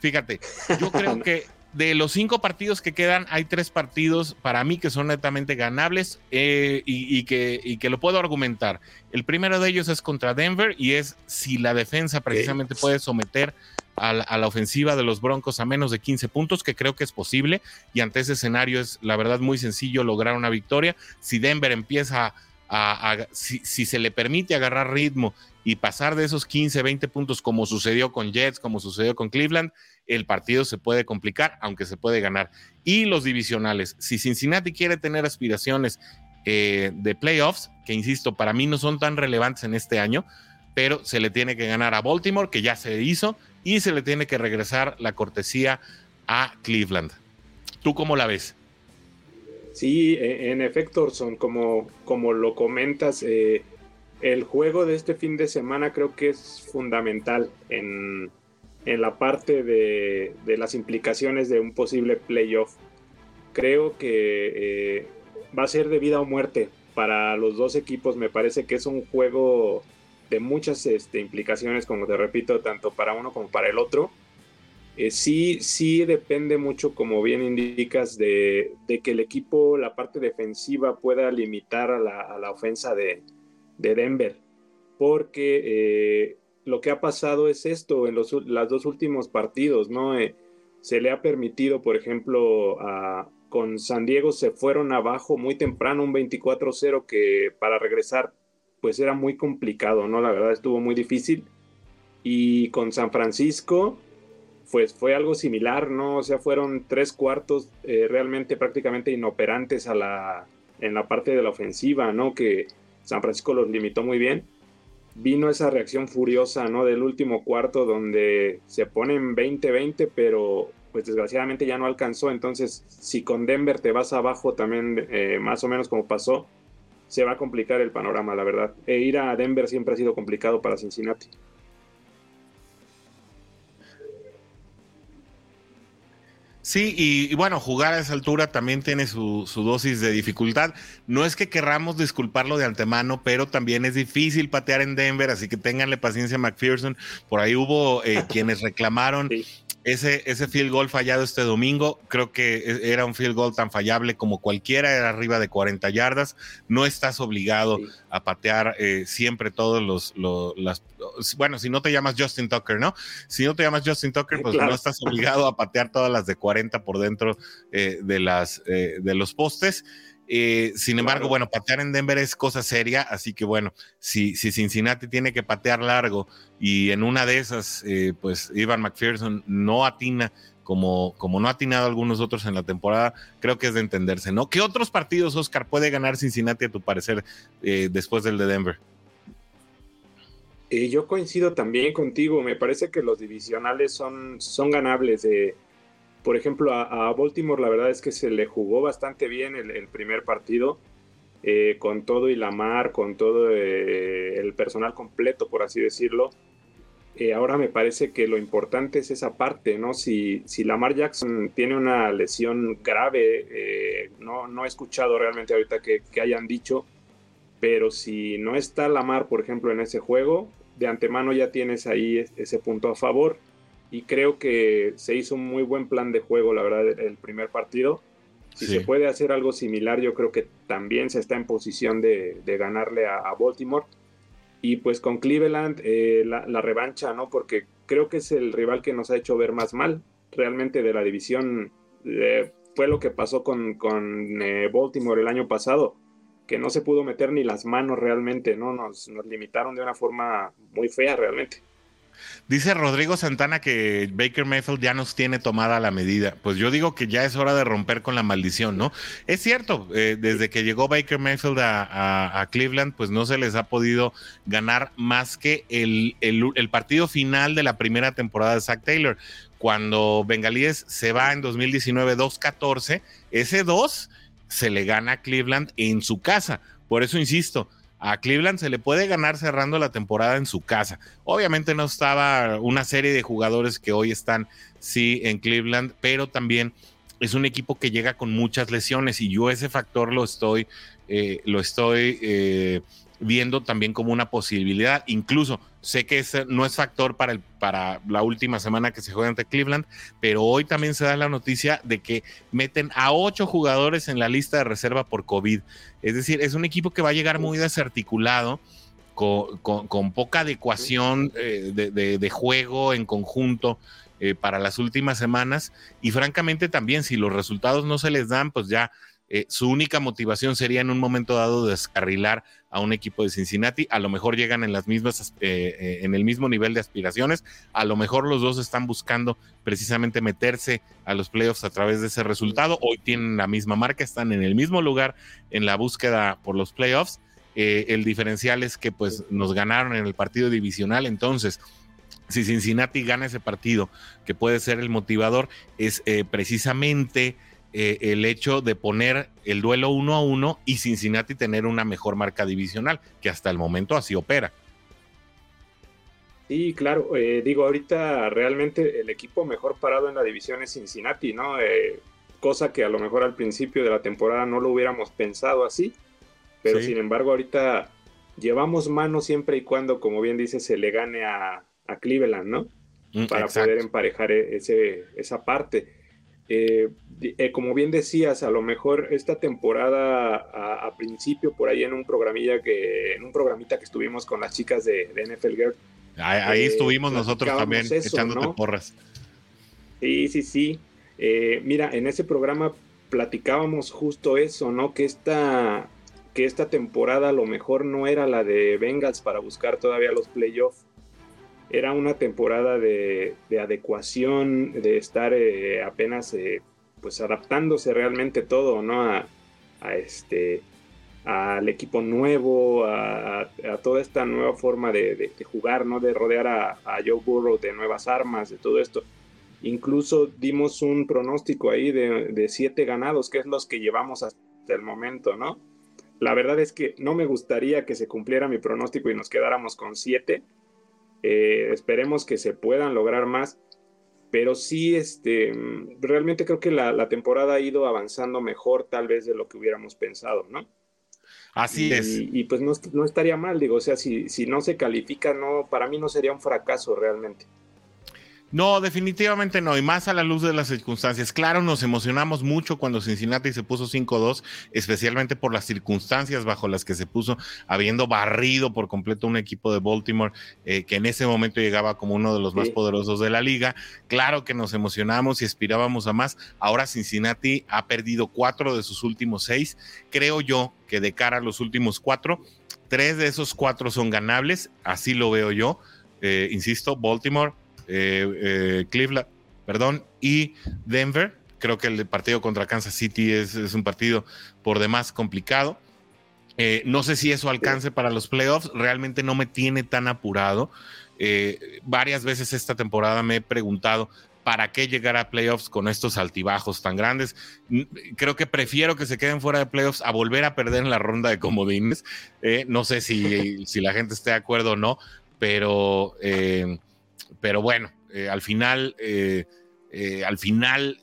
fíjate, yo creo que de los cinco partidos que quedan, hay tres partidos para mí que son netamente ganables eh, y, que, y que lo puedo argumentar. El primero de ellos es contra Denver y es si la defensa precisamente puede someter a la, ofensiva de los Broncos a menos de 15 puntos, que creo que es posible. Y ante ese escenario es, la verdad, muy sencillo lograr una victoria. Si Denver empieza a, si, se le permite agarrar ritmo y pasar de esos 15, 20 puntos como sucedió con Jets, como sucedió con Cleveland, el partido se puede complicar, aunque se puede ganar. Y los divisionales, si Cincinnati quiere tener aspiraciones eh, de playoffs, que insisto, para mí no son tan relevantes en este año, pero se le tiene que ganar a Baltimore, que ya se hizo, y se le tiene que regresar la cortesía a Cleveland. ¿Tú cómo la ves? Sí, en efecto, Orson, como, como lo comentas, eh, el juego de este fin de semana creo que es fundamental en, la parte de, las implicaciones de un posible playoff. Creo que eh, va a ser de vida o muerte para los dos equipos. Me parece que es un juego de muchas este, implicaciones, como te repito, tanto para uno como para el otro. Eh, sí, sí depende mucho, como bien indicas, de, que el equipo, la parte defensiva, pueda limitar a la, ofensa de, Denver. Porque eh, lo que ha pasado es esto en los las dos últimos partidos, ¿no? Eh, se le ha permitido, por ejemplo, con San Diego se fueron abajo muy temprano, un 24-0, que para regresar pues era muy complicado, ¿no? La verdad estuvo muy difícil. Y con San Francisco, pues fue algo similar, ¿no? O sea, fueron tres cuartos eh, realmente prácticamente inoperantes a la, en la parte de la ofensiva, ¿no? Que San Francisco los limitó muy bien. Vino esa reacción furiosa, ¿no? Del último cuarto donde se ponen 20-20, pero pues desgraciadamente ya no alcanzó. Entonces, si con Denver te vas abajo también, eh, más o menos como pasó, se va a complicar el panorama, la verdad. E ir a Denver siempre ha sido complicado para Cincinnati. Sí, y, bueno, jugar a esa altura también tiene su, dosis de dificultad. No es que querramos disculparlo de antemano, pero también es difícil patear en Denver, así que ténganle paciencia a McPherson. Por ahí hubo eh, quienes reclamaron ese, ese field goal fallado este domingo, creo que e, era un field goal tan fallable como cualquiera, era arriba de 40 yardas. No estás obligado a patear eh, siempre todos los, las. Bueno, si no te llamas Justin Tucker, ¿no? Si no te llamas Justin Tucker, pues no estás obligado a patear todas las de 40 por dentro eh, de, las, eh, de los postes. Eh, sin embargo, bueno, patear en Denver es cosa seria, así que bueno, si, si Cincinnati tiene que patear largo y en una de esas, eh, pues Ivan McPherson no atina como, como no ha atinado algunos otros en la temporada, creo que es de entenderse, ¿no? ¿Qué otros partidos, Oscar, puede ganar Cincinnati a tu parecer eh, después del de Denver? yo coincido también contigo, me parece que los divisionales son, son ganables. de por ejemplo, a, Baltimore la verdad es que se le jugó bastante bien el, primer partido, eh, con todo y la mar, con todo eh, el personal completo, por así decirlo. Eh, ahora me parece que lo importante es esa parte, ¿no? Si, si Lamar Jackson tiene una lesión grave, no, no he escuchado realmente ahorita que, que hayan dicho, pero si no está Lamar, por ejemplo, en ese juego, de antemano ya tienes ahí ese punto a favor y creo que se hizo un muy buen plan de juego, la verdad, el primer partido. Si se puede hacer algo similar, yo creo que también se está en posición de, ganarle a, Baltimore. Y pues con Cleveland, eh, la, revancha, ¿no? Porque creo que es el rival que nos ha hecho ver más mal realmente de la división. Eh, fue lo que pasó con, con eh, Baltimore el año pasado, que no se pudo meter ni las manos realmente, ¿no? Nos, nos limitaron de una forma muy fea realmente. Dice Rodrigo Santana que Baker Mayfield ya nos tiene tomada la medida. Pues yo digo que ya es hora de romper con la maldición, ¿no? Es cierto, eh, desde que llegó Baker Mayfield a, Cleveland, pues no se les ha podido ganar más que el, partido final de la primera temporada de Zach Taylor. Cuando Bengalíes se va en 2019 2-14, ese 2 se le gana a Cleveland en su casa. Por eso insisto, a Cleveland se le puede ganar cerrando la temporada en su casa. Obviamente no estaba una serie de jugadores que hoy están, sí, en Cleveland, pero también es un equipo que llega con muchas lesiones y yo ese factor lo estoy, eh, lo estoy eh, viendo también como una posibilidad. Incluso sé que ese no es factor para, el, para la última semana que se juega ante Cleveland, pero hoy también se da la noticia de que meten a ocho jugadores en la lista de reserva por COVID. Es decir, es un equipo que va a llegar muy desarticulado. Con, poca adecuación eh, de, juego en conjunto eh, para las últimas semanas y francamente también si los resultados no se les dan, pues ya eh, su única motivación sería en un momento dado descarrilar a un equipo de Cincinnati. A lo mejor llegan en las mismas, eh, eh, en el mismo nivel de aspiraciones. A lo mejor los dos están buscando precisamente meterse a los playoffs a través de ese resultado. Hoy tienen la misma marca, están en el mismo lugar en la búsqueda por los playoffs. el diferencial es que pues nos ganaron en el partido divisional, entonces si Cincinnati gana ese partido, que puede ser el motivador, es precisamente eh, el hecho de poner el duelo uno a uno y Cincinnati tener una mejor marca divisional, que hasta el momento así opera. Sí, claro. Eh, digo, ahorita realmente el equipo mejor parado en la división es Cincinnati, ¿no? Eh, cosa que a lo mejor al principio de la temporada no lo hubiéramos pensado así, pero sin embargo ahorita llevamos mano siempre y cuando, como bien dice, se le gane a, Cleveland, ¿no? Mm, Para poder emparejar ese, esa parte. Eh, eh, como bien decías, a lo mejor esta temporada a, principio por ahí en un programilla que en un programita que estuvimos con las chicas de, NFL Girl. Ahí, eh, estuvimos nosotros también echándote porras. Sí, sí, sí. mira, en ese programa platicábamos justo eso, ¿no? Que esta que esta temporada a lo mejor no era la de Bengals para buscar todavía los playoffs era una temporada de, adecuación, de estar eh, apenas eh, pues adaptándose realmente todo, ¿no? A, este al equipo nuevo, a, toda esta nueva forma de, jugar, ¿no? De rodear a, Joe Burrow de nuevas armas, de todo esto. Incluso dimos un pronóstico ahí de, de siete ganados, que es los que llevamos hasta el momento, ¿no? La verdad es que no me gustaría que se cumpliera mi pronóstico y nos quedáramos con siete, eh, esperemos que se puedan lograr más, pero sí, este, realmente creo que la, temporada ha ido avanzando mejor tal vez de lo que hubiéramos pensado, ¿no? Así es. Y pues no, no, estaría mal, digo, o sea, si, si no se califica, no, para mí no sería un fracaso realmente. No, definitivamente no, y más a la luz de las circunstancias. Claro, nos emocionamos mucho cuando Cincinnati se puso 5-2, especialmente por las circunstancias bajo las que se puso, habiendo barrido por completo un equipo de Baltimore eh, que en ese momento llegaba como uno de los más poderosos de la liga. Claro que nos emocionamos y aspirábamos a más. Ahora Cincinnati ha perdido cuatro de sus últimos seis. Creo yo que de cara a los últimos cuatro, tres de esos cuatro son ganables, así lo veo yo. Eh, insisto, Baltimore eh, eh, Cleveland, perdón, y Denver. Creo que el partido contra Kansas City es, un partido por demás complicado. Eh, no sé si eso alcance para los playoffs, realmente no me tiene tan apurado. varias veces esta temporada me he preguntado, ¿para qué llegar a playoffs con estos altibajos tan grandes? Creo que prefiero que se queden fuera de playoffs a volver a perder en la ronda de comodines. no sé si, si, la gente esté de acuerdo o no, pero pero bueno, eh, al final, eh, eh, al final,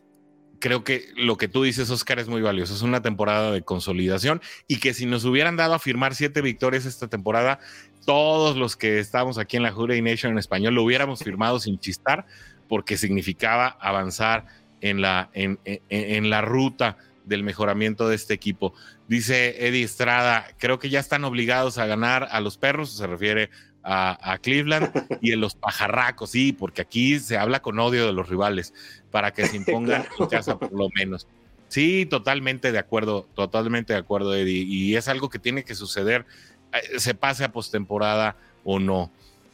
creo que lo que tú dices, Oscar, es muy valioso. Es una temporada de consolidación y que si nos hubieran dado a firmar siete victorias esta temporada, todos los que estamos aquí en la Jury Nation en español lo hubiéramos firmado sin chistar, porque significaba avanzar en la, en, en, la ruta del mejoramiento de este equipo. Dice Eddie Estrada, creo que ya están obligados a ganar a los perros, se refiere a, Cleveland, y en los pajarracos, sí, porque aquí se habla con odio de los rivales, para que se impongan en casa por lo menos. Sí, totalmente de acuerdo, totalmente de acuerdo, Eddie, y es algo que tiene que suceder, eh, se pase a postemporada o no.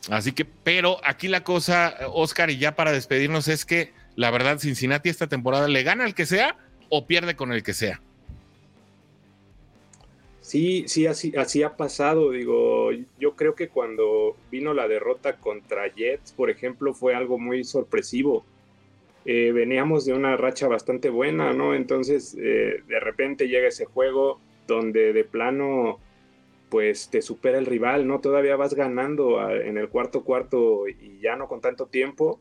Así que, pero aquí la cosa, Oscar, y ya para despedirnos, es que la verdad, Cincinnati esta temporada le gana al que sea o pierde con el que sea. Sí, sí, así, ha pasado. Digo, yo creo que cuando vino la derrota contra Jets, por ejemplo, fue algo muy sorpresivo. Eh, veníamos de una racha bastante buena, ¿no? Entonces, eh, de repente llega ese juego donde de plano pues te supera el rival, ¿no? Todavía vas ganando en el cuarto cuarto y ya no con tanto tiempo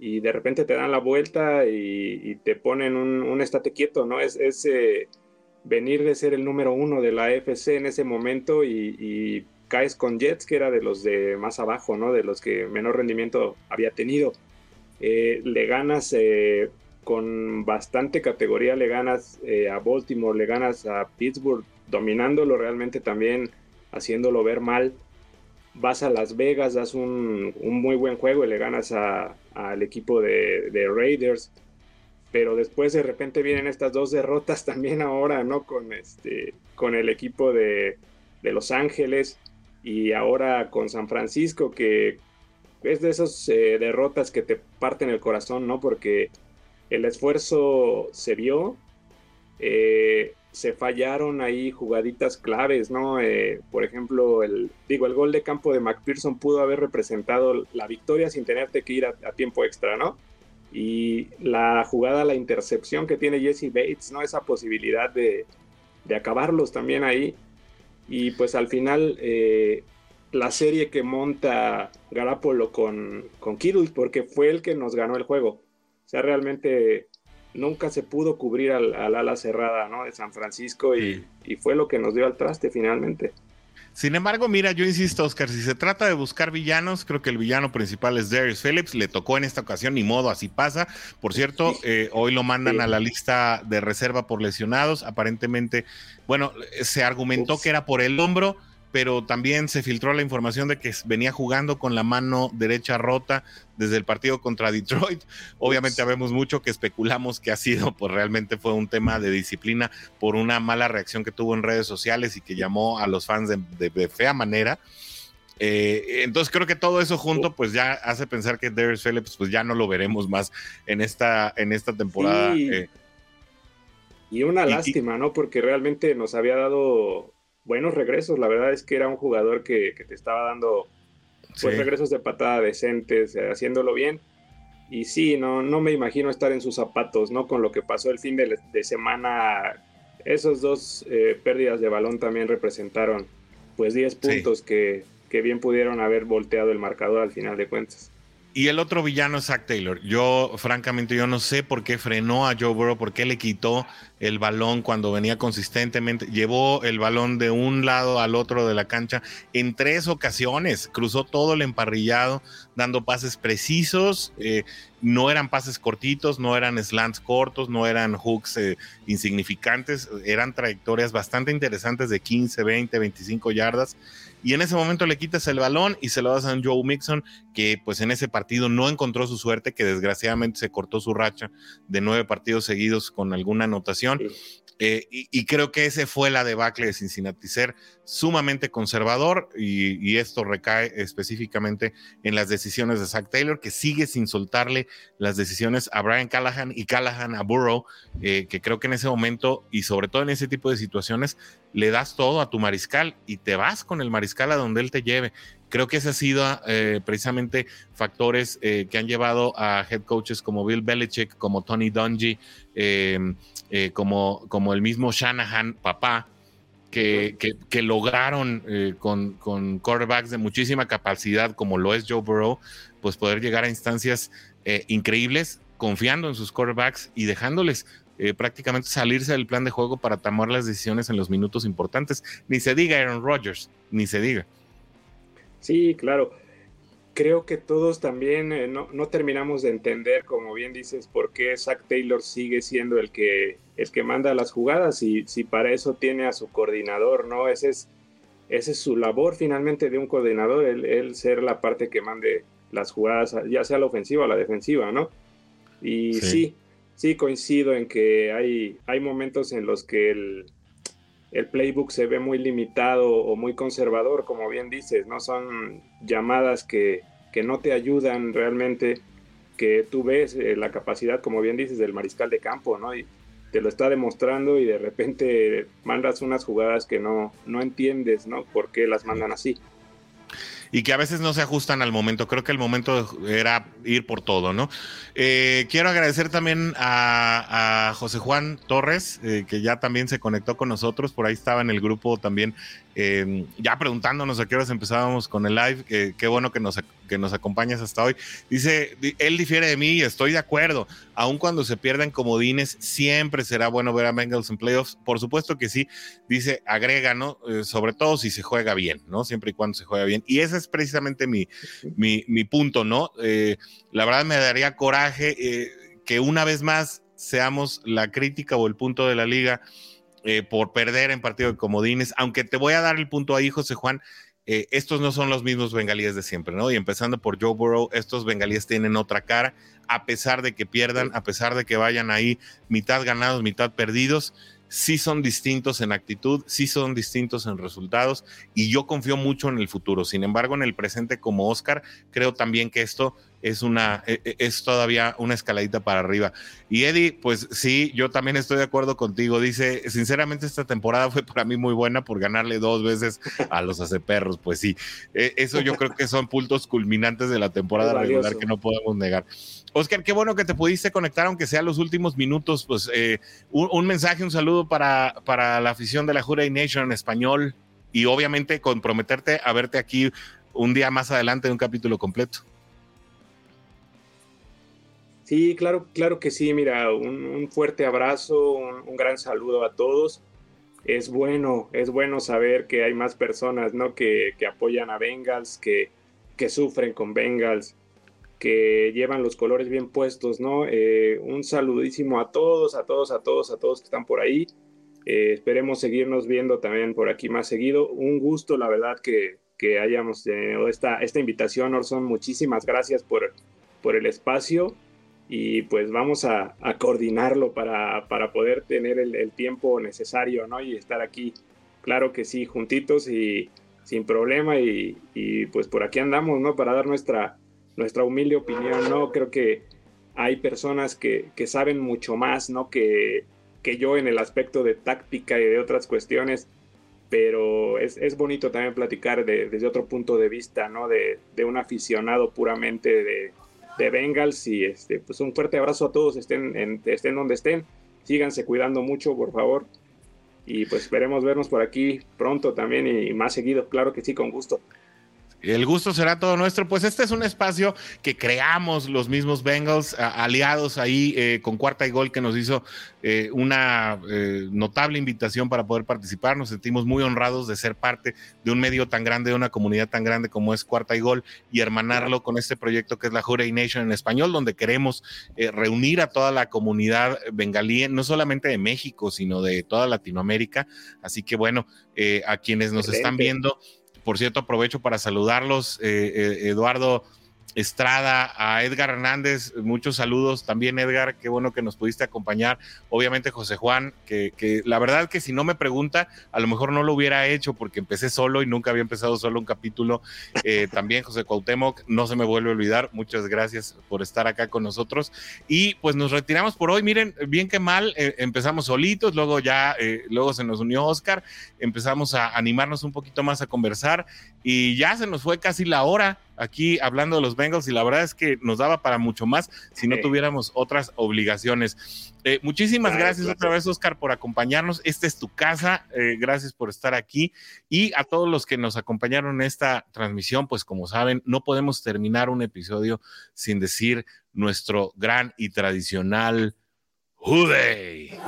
y de repente te dan la vuelta y, te ponen un, estate quieto, ¿no? Es, es eh, venir de ser el número uno de la AFC en ese momento y, caes con Jets, que era de los de más abajo, ¿no? De los que menor rendimiento había tenido. Eh, le ganas eh, con bastante categoría, le ganas a Baltimore, le ganas a Pittsburgh, dominándolo realmente también, haciéndolo ver mal. Vas a Las Vegas, das un, muy buen juego y le ganas al equipo de, Raiders. Pero después de repente vienen estas dos derrotas también ahora, ¿no? Con, este, con el equipo de, Los Ángeles y ahora con San Francisco, que es de esas eh, derrotas que te parten el corazón, ¿no? Porque el esfuerzo se vio, eh, se fallaron ahí jugaditas claves, ¿no? Eh, por ejemplo, el, digo, el gol de campo de McPherson pudo haber representado la victoria sin tenerte que ir a, tiempo extra, ¿no? Y la jugada, la intercepción que tiene Jesse Bates, ¿no? Esa posibilidad de, acabarlos también ahí. Y pues al final, eh, la serie que monta Garapolo con, con Kittle, porque fue el que nos ganó el juego. O sea, realmente nunca se pudo cubrir al, ala cerrada ¿no? de San Francisco y, fue lo que nos dio al traste finalmente. Sin embargo, mira, yo insisto, Oscar, si se trata de buscar villanos, creo que el villano principal es Darius Phillips, le tocó en esta ocasión, ni modo, así pasa. Por cierto, eh, hoy lo mandan a la lista de reserva por lesionados, aparentemente, bueno, se argumentó que era por el hombro, pero también se filtró la información de que venía jugando con la mano derecha rota desde el partido contra Detroit. Obviamente sabemos mucho que especulamos que ha sido, pues realmente fue un tema de disciplina por una mala reacción que tuvo en redes sociales y que llamó a los fans de, fea manera. Eh, entonces creo que todo eso junto pues ya hace pensar que Darius Phillips pues ya no lo veremos más en esta, en esta temporada. Eh. Y una lástima, ¿no? Porque realmente nos había dado buenos regresos. La verdad es que era un jugador que, te estaba dando pues, regresos de patada decentes, eh, haciéndolo bien. Y sí, no, no me imagino estar en sus zapatos, ¿no? Con lo que pasó el fin de, semana. Esos dos eh, pérdidas de balón también representaron pues 10 puntos que, que bien pudieron haber volteado el marcador al final de cuentas. Y el otro villano es Zach Taylor. Yo, francamente, yo no sé por qué frenó a Joe Burrow, por qué le quitó el balón cuando venía consistentemente. Llevó el balón de un lado al otro de la cancha en tres ocasiones. Cruzó todo el emparrillado, dando pases precisos. Eh, no eran pases cortitos, no eran slants cortos, no eran hooks eh, insignificantes. Eran trayectorias bastante interesantes de 15, 20, 25 yardas y en ese momento le quitas el balón y se lo das a Joe Mixon, que pues en ese partido no encontró su suerte, que desgraciadamente se cortó su racha de nueve partidos seguidos con alguna anotación. Eh, y, creo que ese fue la debacle de Cincinnati, ser sumamente conservador y, esto recae específicamente en las decisiones de Zach Taylor, que sigue sin soltarle las decisiones a Brian Callahan y Callahan a Burrow, eh, que creo que en ese momento y sobre todo en ese tipo de situaciones le das todo a tu mariscal y te vas con el mariscal a donde él te lleve. Creo que ese ha sido eh, precisamente factores que han llevado a head coaches como Bill Belichick, como Tony Dungy, eh, como, como el mismo Shanahan, papá, que, que, lograron eh, con, con quarterbacks de muchísima capacidad, como lo es Joe Burrow, pues poder llegar a instancias eh, increíbles, confiando en sus quarterbacks y dejándoles prácticamente salirse del plan de juego para tomar las decisiones en los minutos importantes. Ni se diga Aaron Rodgers, ni se diga. Sí, claro creo que todos también eh, no, terminamos de entender, como bien dices, por qué Zach Taylor sigue siendo el que, el que manda las jugadas y si para eso tiene a su coordinador, ¿no? Ese es, ese es su labor finalmente de un coordinador, el, ser la parte que mande las jugadas, ya sea la ofensiva o la defensiva, ¿no? Y sí, sí, coincido en que hay, hay momentos en los que el, el playbook se ve muy limitado o muy conservador, como bien dices, ¿no? Son llamadas que, que no te ayudan realmente, que tú ves eh, la capacidad, como bien dices, del mariscal de campo, ¿no? Y, te lo está demostrando y de repente mandas unas jugadas que no, no entiendes, ¿no? ¿Por qué las mandan así? Y que a veces no se ajustan al momento. Creo que el momento era ir por todo, ¿no? Eh, quiero agradecer también a, José Juan Torres, eh, que ya también se conectó con nosotros, por ahí estaba en el grupo también, eh, ya preguntándonos a qué horas empezábamos con el live, qué bueno que nos, que nos acompañas hasta hoy. Dice, él difiere de mí y estoy de acuerdo, aun cuando se pierden comodines, siempre será bueno ver a Bengals en playoffs, por supuesto que sí, dice, agrega, ¿no? sobre todo si se juega bien, ¿no? Siempre y cuando se juega bien. Y ese es precisamente mi, mi, punto, ¿no? Eh, la verdad me daría coraje eh, que una vez más seamos la crítica o el punto de la liga eh, por perder en partido de comodines, aunque te voy a dar el punto ahí, José Juan. estos no son los mismos bengalíes de siempre, ¿no? Y empezando por Joe Burrow, estos bengalíes tienen otra cara, a pesar de que pierdan, a pesar de que vayan ahí mitad ganados, mitad perdidos sí son distintos en actitud, sí son distintos en resultados y yo confío mucho en el futuro. Sin embargo, en el presente como Oscar, creo también que esto es una e, e, es todavía una escaladita para arriba. Y Eddie, pues sí, yo también estoy de acuerdo contigo. Dice, sinceramente esta temporada fue para mí muy buena por ganarle dos veces a los aceperros. Pues sí, e, eso yo creo que son puntos culminantes de la temporada regular que no podemos negar. Oscar, qué bueno que te pudiste conectar, aunque sea los últimos minutos. Pues eh, un, mensaje, un saludo para, para la afición de la Juray Nation en español y obviamente comprometerte a verte aquí un día más adelante en un capítulo completo. Sí, claro, claro que sí. Mira, un, fuerte abrazo, un, gran saludo a todos. Es bueno, es bueno saber que hay más personas, ¿no? Que, apoyan a Bengals, que, que sufren con Bengals que llevan los colores bien puestos, ¿no? Eh, un saludísimo a todos, a todos, a todos, a todos que están por ahí. Eh, esperemos seguirnos viendo también por aquí más seguido. Un gusto, la verdad, que, hayamos tenido esta, esta invitación, Orson. Muchísimas gracias por, por el espacio y pues vamos a, coordinarlo para, poder tener el, tiempo necesario, ¿no? Y estar aquí, claro que sí, juntitos y sin problema y, y pues por aquí andamos, ¿no? Para dar nuestra nuestra humilde opinión, ¿no? Creo que hay personas que, saben mucho más, ¿no? Que, que, yo en el aspecto de táctica y de otras cuestiones, pero es, bonito también platicar desde otro punto de vista, ¿no? De, un aficionado puramente de, de, Bengals y este, pues un fuerte abrazo a todos, estén, estén donde estén, síganse cuidando mucho, por favor. Y pues esperemos vernos por aquí pronto también y más seguido, claro que sí, con gusto. El gusto será todo nuestro. Pues este es un espacio que creamos los mismos Bengals, aliados ahí eh, con Cuarta y Gol, que nos hizo eh, una eh, notable invitación para poder participar. Nos sentimos muy honrados de ser parte de un medio tan grande, de una comunidad tan grande como es Cuarta y Gol, y hermanarlo con este proyecto que es la Jurey Nation en español, donde queremos reunir a toda la comunidad bengalí, no solamente de México, sino de toda Latinoamérica. Así que bueno, a quienes nos están viendo por cierto, aprovecho para saludarlos, eh, eh, Eduardo Estrada, a Edgar Hernández, muchos saludos también Edgar, qué bueno que nos pudiste acompañar, obviamente José Juan, que, la verdad que si no me pregunta, a lo mejor no lo hubiera hecho porque empecé solo y nunca había empezado solo un capítulo, eh, también José Cuauhtémoc, no se me vuelve a olvidar, muchas gracias por estar acá con nosotros. Y pues nos retiramos por hoy, miren, bien que mal, eh, empezamos solitos, luego ya, eh, luego se nos unió Oscar, empezamos a animarnos un poquito más a conversar y ya se nos fue casi la hora aquí hablando de los Bengals y la verdad es que nos daba para mucho más si no tuviéramos otras obligaciones. Eh, muchísimas gracias otra vez, Oscar, por acompañarnos. Esta es tu casa. Eh, gracias por estar aquí. Y a todos los que nos acompañaron en esta transmisión, pues como saben, no podemos terminar un episodio sin decir nuestro gran y tradicional Jude.